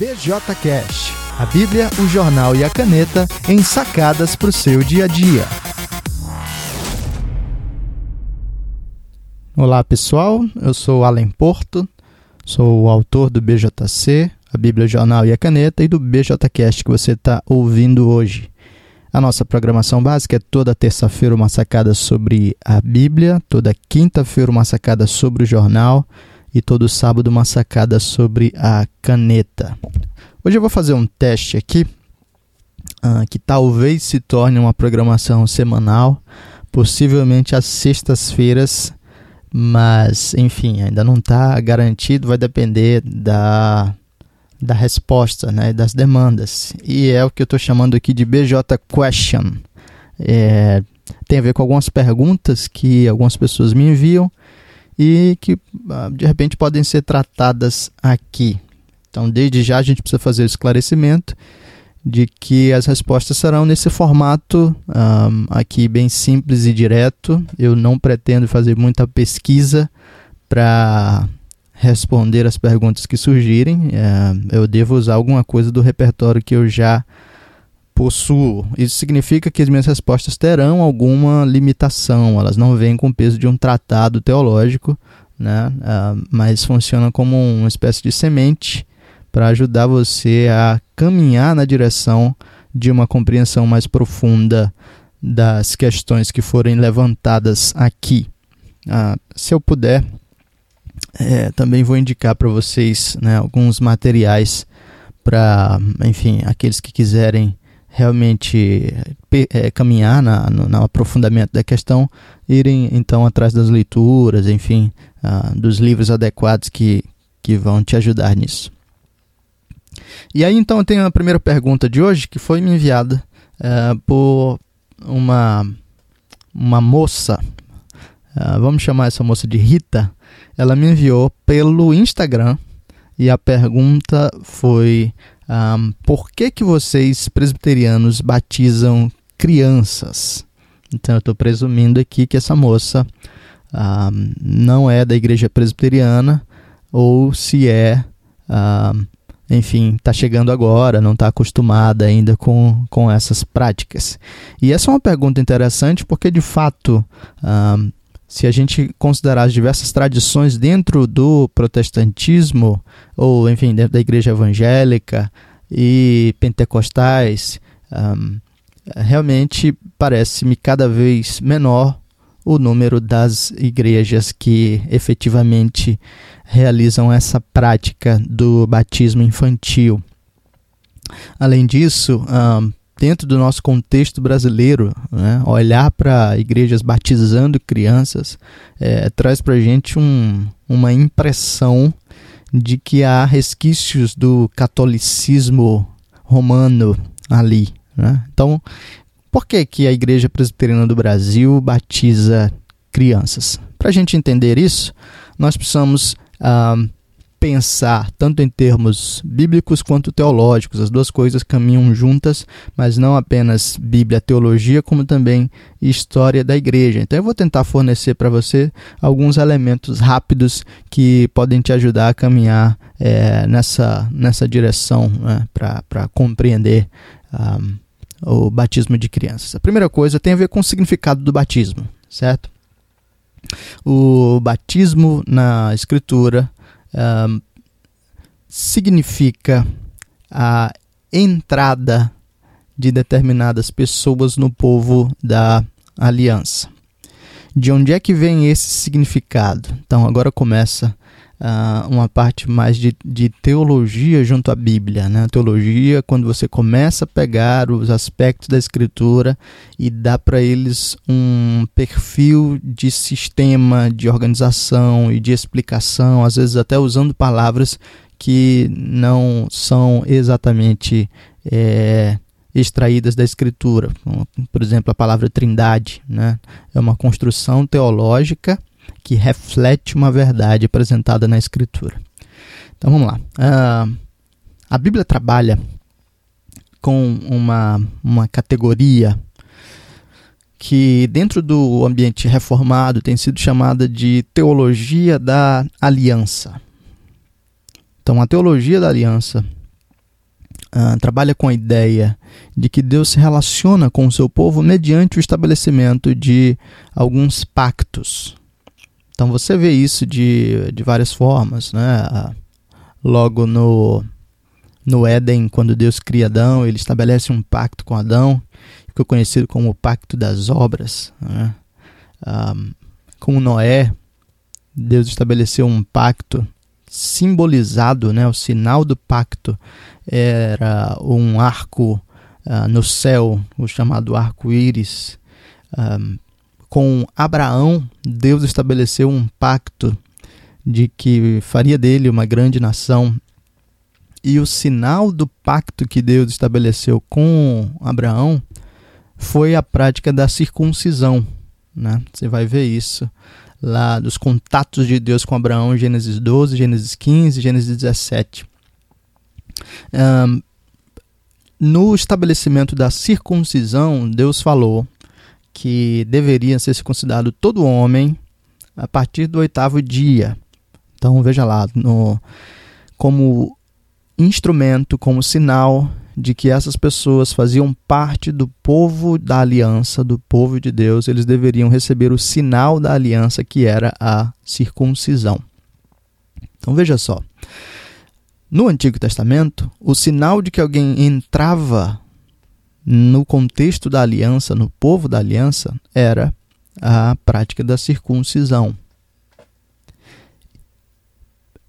BJCast, a Bíblia, o jornal e a caneta em sacadas para o seu dia a dia. Olá pessoal, eu sou Alan Porto, sou o autor do BJC, a Bíblia, o jornal e a caneta e do BJCast que você está ouvindo hoje. A nossa programação básica é toda terça-feira uma sacada sobre a Bíblia, toda quinta-feira uma sacada sobre o jornal e todo sábado uma sacada sobre a caneta. Hoje eu vou fazer um teste aqui uh, que talvez se torne uma programação semanal, possivelmente às sextas-feiras, mas enfim, ainda não está garantido, vai depender da, da resposta, né, das demandas. E é o que eu estou chamando aqui de BJ Question. É, tem a ver com algumas perguntas que algumas pessoas me enviam e que ah, de repente podem ser tratadas aqui. Então, desde já a gente precisa fazer o esclarecimento de que as respostas serão nesse formato um, aqui bem simples e direto. Eu não pretendo fazer muita pesquisa para responder as perguntas que surgirem. É, eu devo usar alguma coisa do repertório que eu já possuo. Isso significa que as minhas respostas terão alguma limitação, elas não vêm com o peso de um tratado teológico, né? Uh, mas funcionam como uma espécie de semente para ajudar você a caminhar na direção de uma compreensão mais profunda das questões que forem levantadas aqui. Uh, se eu puder, é, também vou indicar para vocês né, alguns materiais para, enfim, aqueles que quiserem realmente é, caminhar na, no, no, aprofundamento da questão, irem então atrás das leituras, enfim, uh, dos livros adequados que, que vão te ajudar nisso. E aí então eu tenho a primeira pergunta de hoje que foi me enviada uh, por uma, uma moça, uh, vamos chamar essa moça de Rita, ela me enviou pelo Instagram e a pergunta foi um, por que, que vocês presbiterianos batizam crianças? Então eu estou presumindo aqui que essa moça um, não é da igreja presbiteriana ou se é, um, enfim, está chegando agora, não está acostumada ainda com, com essas práticas. E essa é uma pergunta interessante porque de fato se a gente considerar as diversas tradições dentro do protestantismo, ou enfim, dentro da igreja evangélica e pentecostais, um, realmente parece-me cada vez menor o número das igrejas que efetivamente realizam essa prática do batismo infantil. Além disso, um, dentro do nosso contexto brasileiro, né, olhar para igrejas batizando crianças é, traz para a gente um, uma impressão de que há resquícios do catolicismo romano ali. Né? Então, por que, que a Igreja Presbiteriana do Brasil batiza crianças? Para a gente entender isso, nós precisamos ah, pensar tanto em termos bíblicos quanto teológicos. As duas coisas caminham juntas, mas não apenas Bíblia, teologia, como também história da igreja. Então eu vou tentar fornecer para você alguns elementos rápidos que podem te ajudar a caminhar é, nessa, nessa direção né, para compreender um, o batismo de crianças. A primeira coisa tem a ver com o significado do batismo, certo? O batismo na Escritura um, significa a entrada de determinadas pessoas no povo da aliança. De onde é que vem esse significado? Então, agora começa uh, uma parte mais de, de, teologia junto à Bíblia. Né? Teologia, quando você começa a pegar os aspectos da Escritura e dá para eles um perfil de sistema, de organização e de explicação, às vezes até usando palavras que não são exatamente. É, extraídas da escritura, por exemplo, a palavra trindade, né? é uma construção teológica que reflete uma verdade apresentada na Escritura. Então vamos lá. Uh, a Bíblia trabalha com uma, uma categoria que, dentro do ambiente reformado, tem sido chamada de teologia da aliança. Então, a teologia da aliança uh, trabalha com a ideia de que Deus se relaciona com o seu povo mediante o estabelecimento de alguns pactos. Então você vê isso de, de várias formas. Né? Logo no, no Éden, quando Deus cria Adão, ele estabelece um pacto com Adão, que ficou conhecido como o Pacto das Obras. Né? Um, com Noé, Deus estabeleceu um pacto simbolizado, né, o sinal do pacto era um arco uh, no céu, o chamado arco-íris. Um, com Abraão, Deus estabeleceu um pacto de que faria dele uma grande nação. E o sinal do pacto que Deus estabeleceu com Abraão foi a prática da circuncisão. Né? Você vai ver isso lá dos contatos de Deus com Abraão, Gênesis 12, Gênesis 15, Gênesis 17. Um, no estabelecimento da circuncisão, Deus falou que deveria ser circuncidado todo homem a partir do oitavo dia. Então veja lá, no, como instrumento, como sinal de que essas pessoas faziam parte do povo da aliança, do povo de Deus, eles deveriam receber o sinal da aliança que era a circuncisão. Então veja só. No Antigo Testamento, o sinal de que alguém entrava no contexto da aliança, no povo da aliança, era a prática da circuncisão.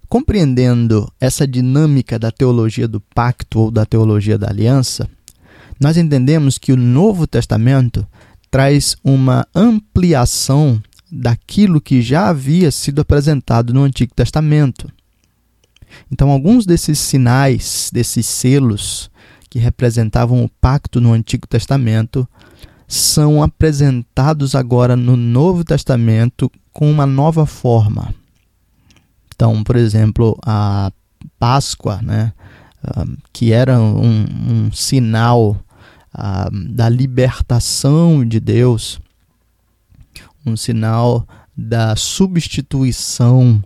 Compreendendo essa dinâmica da teologia do pacto ou da teologia da aliança, nós entendemos que o Novo Testamento traz uma ampliação daquilo que já havia sido apresentado no Antigo Testamento. Então, alguns desses sinais, desses selos que representavam o pacto no Antigo Testamento, são apresentados agora no Novo Testamento com uma nova forma. Então, por exemplo, a Páscoa, né, que era um, um sinal da libertação de Deus, um sinal da substituição,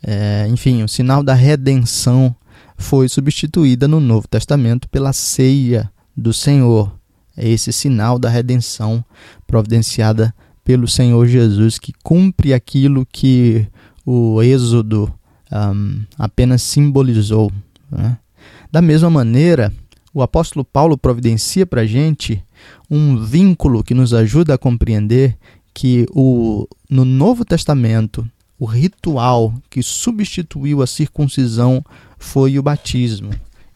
é, enfim, o sinal da redenção foi substituída no Novo Testamento pela ceia do Senhor. É esse sinal da redenção providenciada pelo Senhor Jesus que cumpre aquilo que o Êxodo um, apenas simbolizou. Né? Da mesma maneira, o apóstolo Paulo providencia para a gente um vínculo que nos ajuda a compreender que o, no Novo Testamento, o ritual que substituiu a circuncisão foi o batismo.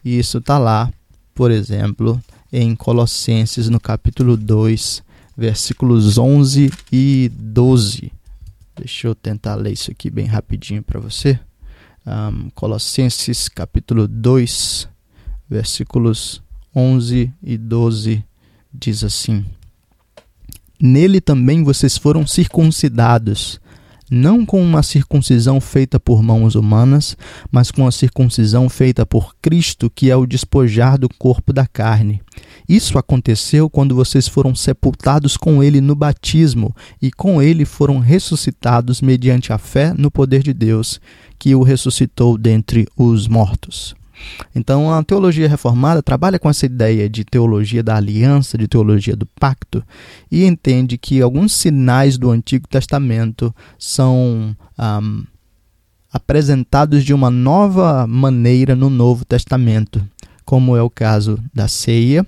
E isso está lá, por exemplo, em Colossenses, no capítulo 2, versículos 11 e 12. Deixa eu tentar ler isso aqui bem rapidinho para você. Um, Colossenses capítulo 2, versículos 11 e 12 diz assim: Nele também vocês foram circuncidados, não com uma circuncisão feita por mãos humanas, mas com a circuncisão feita por Cristo, que é o despojar do corpo da carne. Isso aconteceu quando vocês foram sepultados com ele no batismo e com ele foram ressuscitados mediante a fé no poder de Deus, que o ressuscitou dentre os mortos. Então, a teologia reformada trabalha com essa ideia de teologia da aliança, de teologia do pacto, e entende que alguns sinais do Antigo Testamento são um, apresentados de uma nova maneira no Novo Testamento, como é o caso da ceia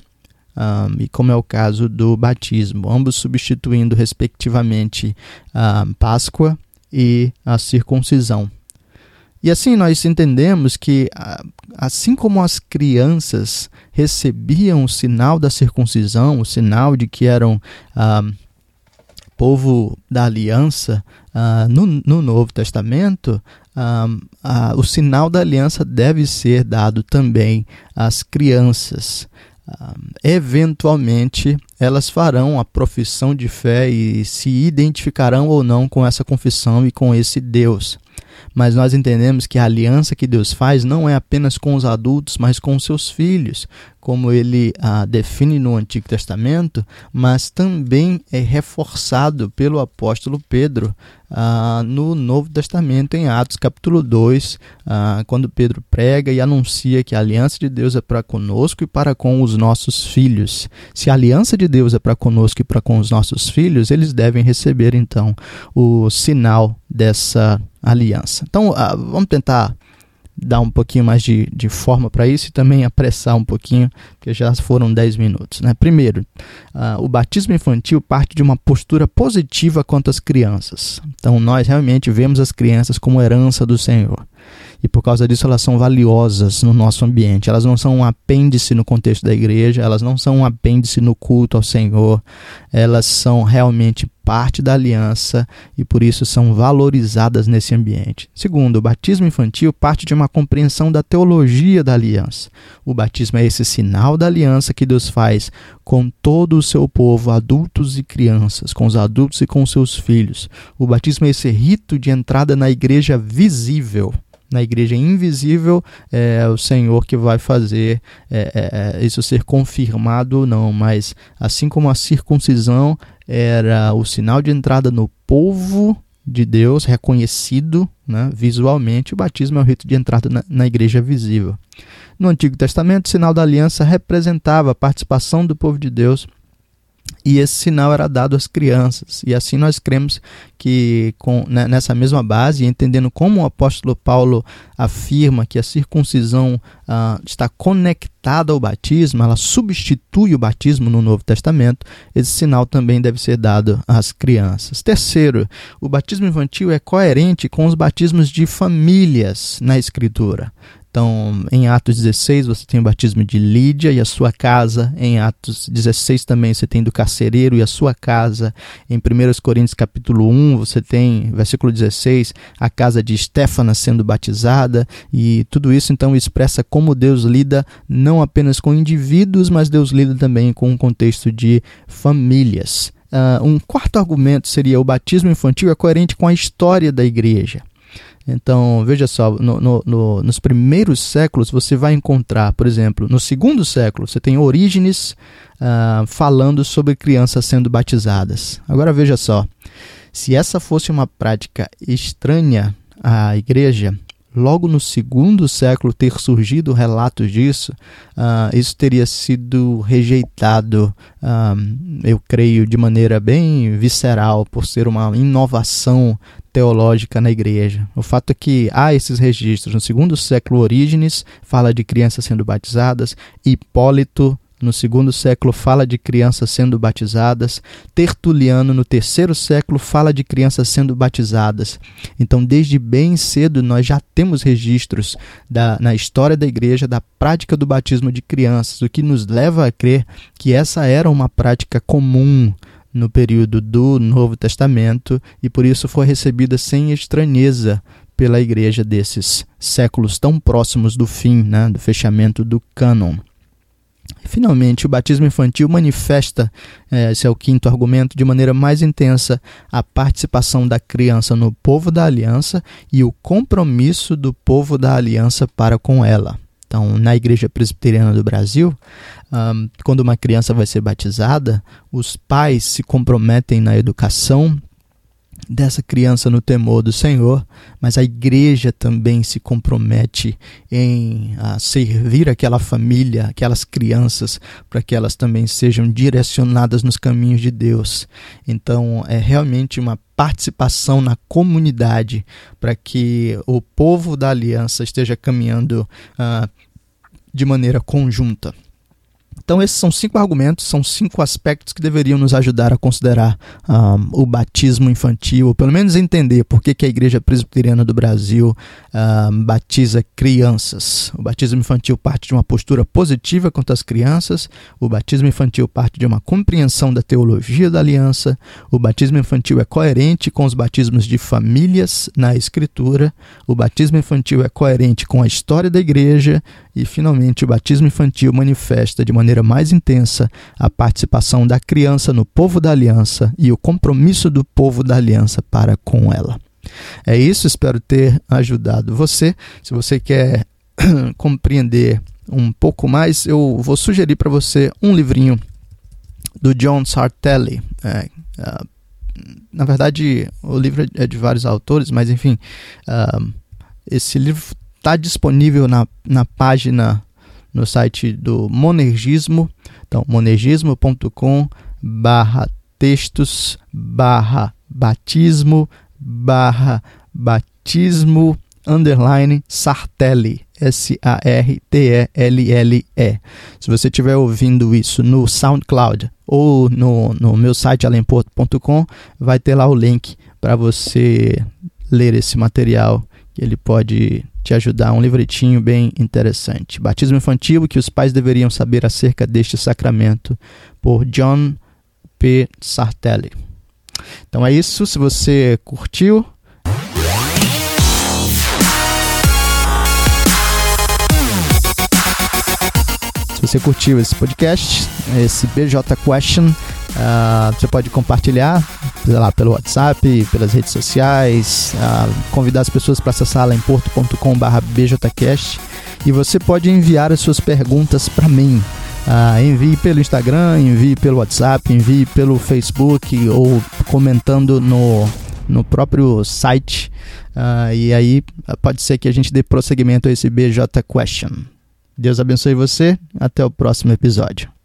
um, e como é o caso do batismo, ambos substituindo, respectivamente, a Páscoa e a circuncisão. E assim nós entendemos que, assim como as crianças recebiam o sinal da circuncisão, o sinal de que eram ah, povo da aliança ah, no, no, Novo Testamento, ah, o sinal da aliança deve ser dado também às crianças. Ah, eventualmente, elas farão a profissão de fé e se identificarão ou não com essa confissão e com esse Deus. Mas nós entendemos que a aliança que Deus faz não é apenas com os adultos, mas com os seus filhos, como ele ah, define no Antigo Testamento, mas também é reforçado pelo apóstolo Pedro ah, no Novo Testamento, em Atos capítulo 2, ah, quando Pedro prega e anuncia que a aliança de Deus é para conosco e para com os nossos filhos. Se a aliança de Deus é para conosco e para com os nossos filhos, eles devem receber então o sinal dessa aliança. Então, ah, vamos tentar dar um pouquinho mais de, de forma para isso e também apressar um pouquinho, porque já foram 10 minutos. Né? Primeiro, uh, o batismo infantil parte de uma postura positiva quanto às crianças. Então, nós realmente vemos as crianças como herança do Senhor e por causa disso elas são valiosas no nosso ambiente. Elas não são um apêndice no contexto da igreja, elas não são um apêndice no culto ao Senhor, elas são realmente parte da aliança e por isso são valorizadas nesse ambiente. Segundo, o batismo infantil parte de uma compreensão da teologia da aliança. O batismo é esse sinal da aliança que Deus faz com todo o seu povo, adultos e crianças, com os adultos e com seus filhos. O batismo é esse rito de entrada na igreja visível na igreja invisível é o Senhor que vai fazer é, é, é, isso ser confirmado ou não, mas assim como a circuncisão era o sinal de entrada no povo de Deus, reconhecido né, visualmente, o batismo é o rito de entrada na, na igreja visível. No Antigo Testamento, o sinal da aliança representava a participação do povo de Deus e esse sinal era dado às crianças. E assim nós cremos que com, né, nessa mesma base, entendendo como o apóstolo Paulo afirma que a circuncisão ah, está conectada ao batismo, ela substitui o batismo no Novo Testamento, esse sinal também deve ser dado às crianças. Terceiro, o batismo infantil é coerente com os batismos de famílias na Escritura. Então, em Atos 16, você tem o batismo de Lídia e a sua casa. Em Atos 16 também você tem do carcereiro e a sua casa. Em 1 Coríntios capítulo 1, você tem, versículo 16, a casa de Estéfana sendo batizada. E tudo isso, então, expressa como Deus lida não apenas com indivíduos, mas Deus lida também com um contexto de famílias. Uh, um quarto argumento seria o batismo infantil é coerente com a história da igreja. Então, veja só, no, no, no, nos primeiros séculos você vai encontrar, por exemplo, no segundo século, você tem Orígenes uh, falando sobre crianças sendo batizadas. Agora veja só, se essa fosse uma prática estranha à igreja, logo no segundo século ter surgido relatos disso, uh, isso teria sido rejeitado, uh, eu creio, de maneira bem visceral, por ser uma inovação teológica na igreja. O fato é que há esses registros. No segundo século, Orígenes fala de crianças sendo batizadas, Hipólito no segundo século fala de crianças sendo batizadas, Tertuliano no terceiro século fala de crianças sendo batizadas. Então, desde bem cedo nós já temos registros da, na história da igreja da prática do batismo de crianças, o que nos leva a crer que essa era uma prática comum no período do Novo Testamento e por isso foi recebida sem estranheza pela igreja desses séculos tão próximos do fim, né, do fechamento do cânon. Finalmente, o batismo infantil manifesta, é, esse é o quinto argumento, de maneira mais intensa a participação da criança no povo da aliança e o compromisso do povo da aliança para com ela. Então, na Igreja Presbiteriana do Brasil, quando uma criança vai ser batizada, os pais se comprometem na educação dessa criança no temor do Senhor, mas a igreja também se compromete em a servir aquela família, aquelas crianças, para que elas também sejam direcionadas nos caminhos de Deus. Então, é realmente uma participação na comunidade para que o povo da aliança esteja caminhando uh, de maneira conjunta. Então, esses são cinco argumentos, são cinco aspectos que deveriam nos ajudar a considerar um, o batismo infantil, ou pelo menos entender por que, que a Igreja Presbiteriana do Brasil um, batiza crianças. O batismo infantil parte de uma postura positiva quanto às crianças, o batismo infantil parte de uma compreensão da teologia da aliança, o batismo infantil é coerente com os batismos de famílias na Escritura, o batismo infantil é coerente com a história da Igreja e, finalmente, o batismo infantil manifesta de maneira mais intensa a participação da criança no povo da aliança e o compromisso do povo da aliança para com ela. É isso, espero ter ajudado você. Se você quer compreender um pouco mais, eu vou sugerir para você um livrinho do John Sartelli. É, na verdade, o livro é de vários autores, mas enfim, uh, esse livro está disponível na, na página no site do Monergismo, então monergismo.com barra textos barra batismo barra batismo underline Sartelli S-A-R-T-E-L-L-E. Se você estiver ouvindo isso no SoundCloud ou no, no meu site alemporto.com, vai ter lá o link para você ler esse material que ele pode te ajudar. Um livretinho bem interessante. Batismo infantil, que os pais deveriam saber acerca deste sacramento, por John P. Sartelli. Então é isso. Se você curtiu, Se você curtiu esse podcast, esse BJ Question, uh, você pode compartilhar lá, pelo WhatsApp, pelas redes sociais, uh, convidar as pessoas para acessar lá em porto.com.br BJCast e você pode enviar as suas perguntas para mim. Uh, envie pelo Instagram, envie pelo WhatsApp, envie pelo Facebook ou comentando no, no próprio site. E aí pode ser que a gente dê prosseguimento a esse BJ Question. Deus abençoe você. Até o próximo episódio.